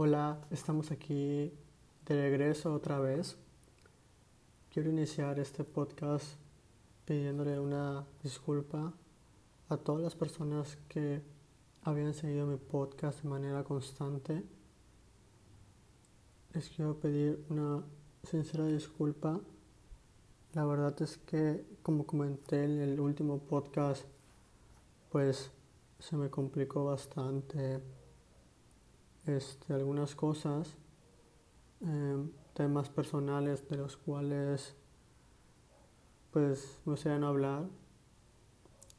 Hola, estamos aquí de regreso otra vez. Quiero iniciar este podcast pidiéndole una disculpa a todas las personas que habían seguido mi podcast de manera constante. Les quiero pedir una sincera disculpa. La verdad es que, como comenté en el último podcast, pues se me complicó bastante este, algunas cosas, em, temas personales de los cuales pues me gustaría no hablar.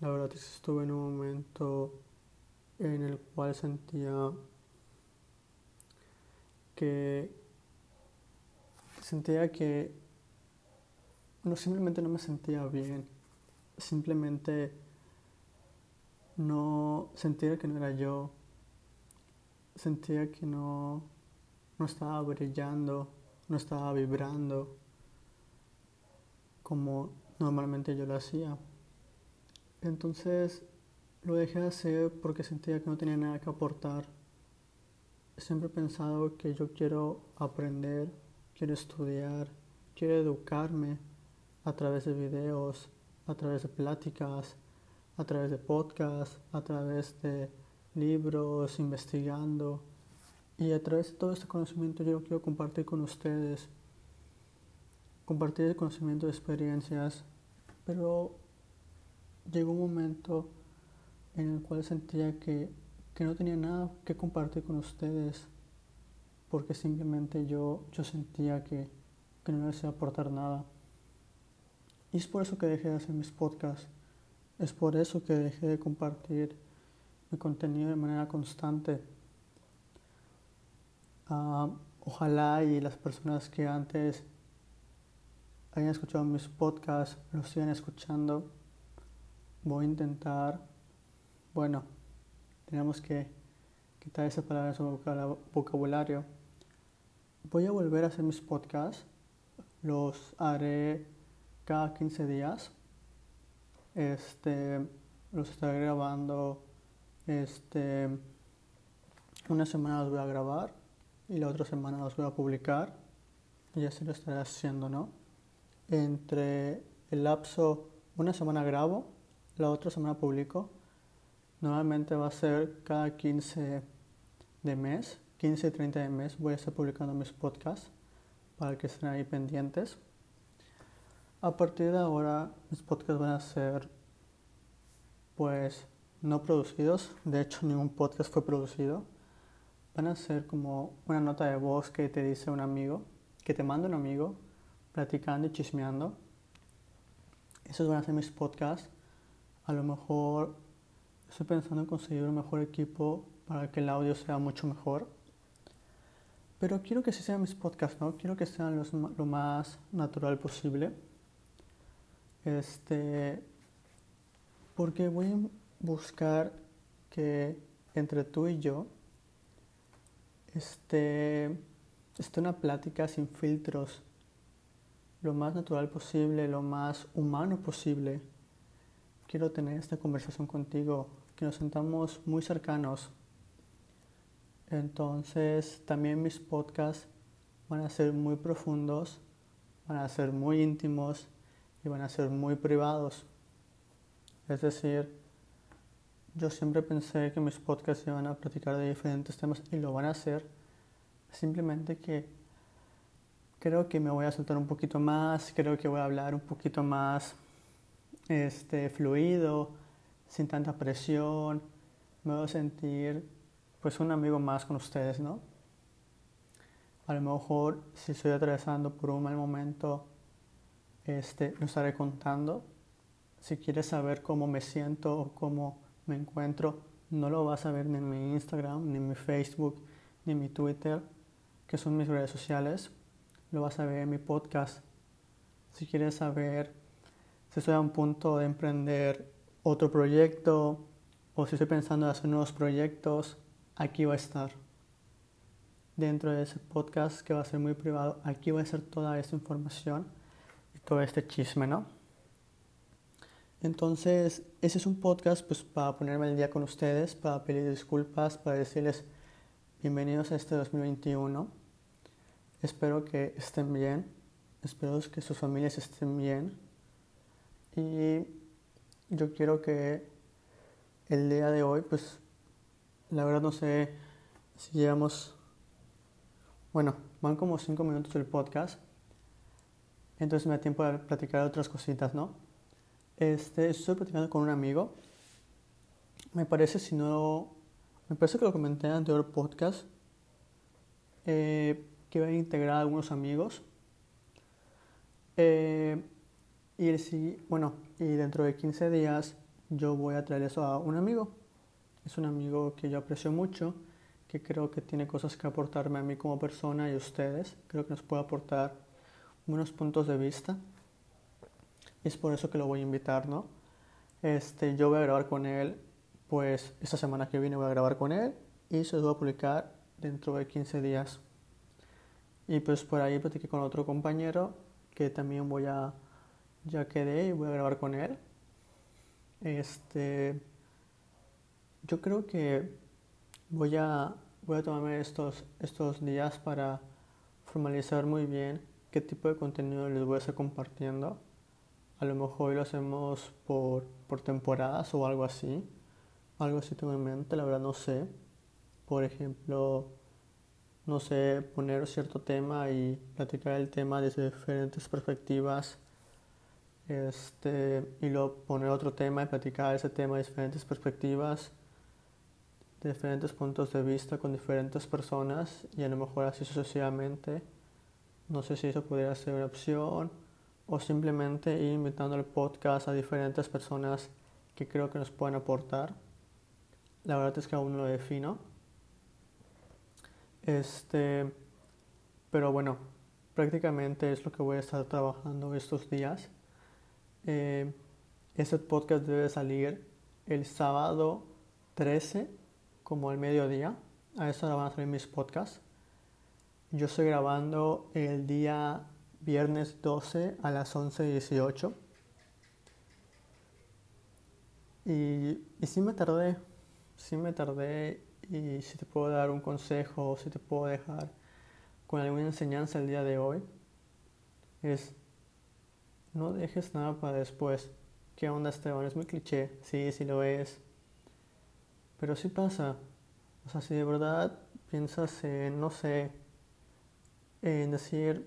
La verdad es que estuve en un momento en el cual sentía que sentía que no simplemente no me sentía bien, simplemente no sentía que no era yo, sentía que no, no estaba brillando, no estaba vibrando como normalmente yo lo hacía. Entonces lo dejé de hacer porque sentía que no tenía nada que aportar. Siempre he pensado que yo quiero aprender, quiero estudiar, quiero educarme a través de videos, a través de pláticas, a través de podcasts, a través de libros, investigando. Y a través de todo este conocimiento yo quiero compartir con ustedes, compartir el conocimiento de experiencias, pero llegó un momento en el cual sentía que, que no tenía nada que compartir con ustedes, porque simplemente yo, yo sentía que, que no les iba a aportar nada. Y es por eso que dejé de hacer mis podcasts, es por eso que dejé de compartir mi contenido de manera constante. Ah, ojalá y las personas que antes hayan escuchado mis podcasts los sigan escuchando. Voy a intentar, bueno, tenemos que quitar esa palabra de su vocabulario. Voy a volver a hacer mis podcasts. Los haré cada 15 días. Este, los estaré grabando este, una semana los voy a grabar y la otra semana los voy a publicar y así lo estaré haciendo, ¿no? Entre el lapso, una semana grabo, la otra semana publico. Normalmente va a ser cada 15 de mes, 15 y 30 de mes voy a estar publicando mis podcasts para que estén ahí pendientes. A partir de ahora mis podcasts van a ser pues no producidos, de hecho ningún podcast fue producido, van a ser como una nota de voz que te dice un amigo, que te manda un amigo, platicando y chismeando. Esos van a ser mis podcasts. A lo mejor estoy pensando en conseguir un mejor equipo para que el audio sea mucho mejor. Pero quiero que sí sean mis podcasts, ¿no? Quiero que sean los, lo más natural posible. Este, porque voy buscar que entre tú y yo esté, esté una plática sin filtros, lo más natural posible, lo más humano posible. Quiero tener esta conversación contigo, que nos sentamos muy cercanos. Entonces también mis podcasts van a ser muy profundos, van a ser muy íntimos y van a ser muy privados. Es decir, yo siempre pensé que mis podcasts iban a platicar de diferentes temas y lo van a hacer. Simplemente que creo que me voy a soltar un poquito más, creo que voy a hablar un poquito más este, fluido, sin tanta presión. Me voy a sentir pues un amigo más con ustedes, ¿no? A lo mejor si estoy atravesando por un mal momento, este, lo estaré contando. Si quieres saber cómo me siento o cómo me encuentro, no lo vas a ver ni en mi Instagram, ni en mi Facebook, ni en mi Twitter, que son mis redes sociales. Lo vas a ver en mi podcast. Si quieres saber si estoy a un punto de emprender otro proyecto o si estoy pensando en hacer nuevos proyectos, aquí va a estar. Dentro de ese podcast que va a ser muy privado, aquí va a ser toda esta información y todo este chisme, ¿no? Entonces, ese es un podcast pues, para ponerme al día con ustedes, para pedir disculpas, para decirles bienvenidos a este 2021. Espero que estén bien, espero que sus familias estén bien y yo quiero que el día de hoy, pues la verdad no sé si llevamos, bueno, van como cinco minutos el podcast, entonces me da tiempo de platicar otras cositas, ¿no? Este, estoy platicando con un amigo, me parece si no me parece que lo comenté en el anterior podcast, eh, que voy a integrar a algunos amigos. Eh, y bueno, y dentro de 15 días yo voy a traer eso a un amigo. Es un amigo que yo aprecio mucho, que creo que tiene cosas que aportarme a mí como persona y a ustedes. Creo que nos puede aportar unos puntos de vista. Es por eso que lo voy a invitar, ¿no? Este, yo voy a grabar con él pues esta semana que viene voy a grabar con él y se los voy a publicar dentro de 15 días. Y pues por ahí platiqué con otro compañero que también voy a, ya quedé y voy a grabar con él. Este, yo creo que voy a, voy a tomarme estos, estos días para formalizar muy bien qué tipo de contenido les voy a estar compartiendo. A lo mejor lo hacemos por, por temporadas o algo así algo así tengo en mente, la verdad no sé. Por ejemplo, no sé, poner cierto tema y platicar el tema desde diferentes perspectivas. Este, y luego poner otro tema y platicar ese tema de diferentes perspectivas, de diferentes puntos de vista con diferentes personas y a lo mejor así sucesivamente. No sé si eso podría ser una opción o simplemente ir invitando al podcast a diferentes personas que creo que nos pueden aportar. La verdad es que aún no lo defino. Este, pero bueno, prácticamente es lo que voy a estar trabajando estos días. Eh, este podcast debe salir el sábado 13, como al mediodía. A esa hora van a salir mis podcasts. Yo estoy grabando el día viernes 12 a las 11.18. Y, y sí me tardé, sí me tardé y si te puedo dar un consejo si te puedo dejar con alguna enseñanza el día de hoy, es no dejes nada para después. ¿Qué onda Esteban? Es muy cliché, sí, sí lo es. Pero sí pasa. O sea, si de verdad piensas en, no sé, en decir,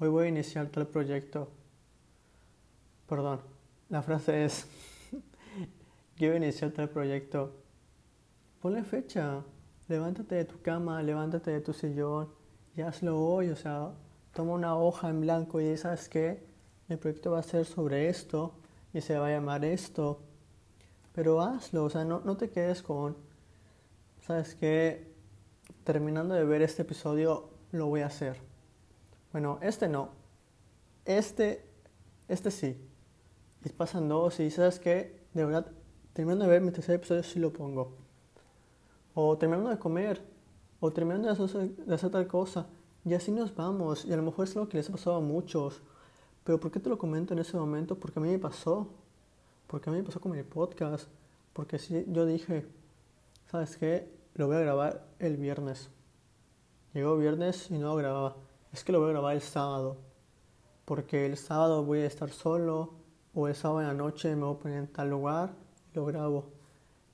hoy voy a iniciar tal proyecto. Perdón, la frase es, quiero iniciar tal proyecto, ponle fecha, levántate de tu cama, levántate de tu sillón y hazlo hoy, o sea, toma una hoja en blanco y sabes que el proyecto va a ser sobre esto y se va a llamar esto, pero hazlo, o sea, no, no te quedes con, sabes que terminando de ver este episodio lo voy a hacer. Bueno, este no, este, este sí. Y pasan dos y sabes que de verdad terminando de ver mi tercer episodio sí lo pongo. O terminando de comer, o terminando de hacer, tal cosa. Y así nos vamos. Y a lo mejor es algo que les ha pasado a muchos. Pero ¿por qué te lo comento en ese momento? Porque a mí me pasó. Porque a mí me pasó con mi podcast. Porque si yo dije, ¿sabes qué? Lo voy a grabar el viernes. Llegó viernes y no lo grababa. Es que lo voy a grabar el sábado. Porque el sábado voy a estar solo. O el sábado en la noche me voy a poner en tal lugar lo grabo.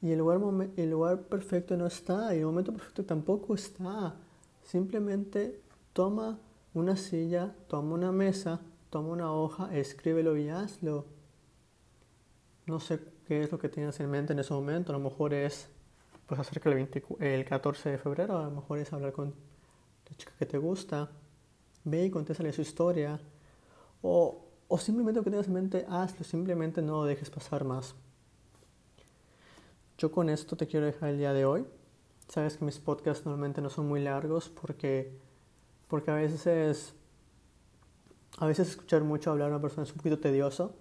Y el lugar, el lugar perfecto no está, y el momento perfecto tampoco está. Simplemente toma una silla, toma una mesa, toma una hoja, escríbelo y hazlo. No sé qué es lo que tienes en mente en ese momento, a lo mejor es pues acerca del el 14 de febrero, a lo mejor es hablar con la chica que te gusta, ve y contéstale su historia, o, o simplemente lo que tengas en mente, hazlo, simplemente no lo dejes pasar más. Yo con esto te quiero dejar el día de hoy. Sabes que mis podcasts normalmente no son muy largos porque, porque a veces a veces escuchar mucho hablar a una persona es un poquito tedioso.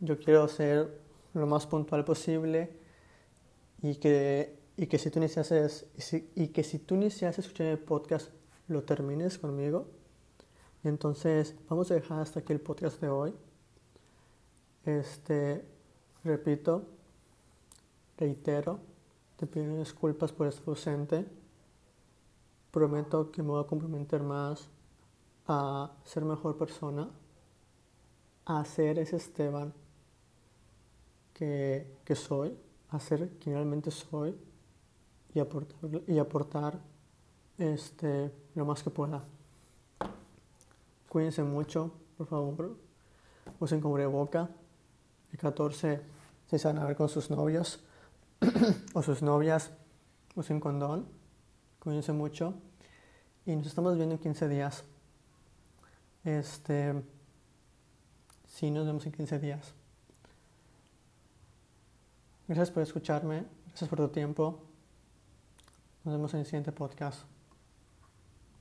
Yo quiero ser lo más puntual posible y que, y que si tú iniciases y, si, y que si tú inicias escuchar el podcast lo termines conmigo. Entonces, vamos a dejar hasta aquí el podcast de hoy. Este, repito, Reitero, te pido disculpas por estar ausente. prometo que me voy a comprometer más a ser mejor persona, a ser ese Esteban que, que soy, a ser quien realmente soy y aportar, y aportar este, lo más que pueda. Cuídense mucho, por favor. Usen boca. El 14 se van a ver con sus novios o sus novias. Usen condón. Cuídense mucho. Y nos estamos viendo en 15 días. Este. Sí, nos vemos en 15 días. Gracias por escucharme. Gracias por tu tiempo. Nos vemos en el siguiente podcast.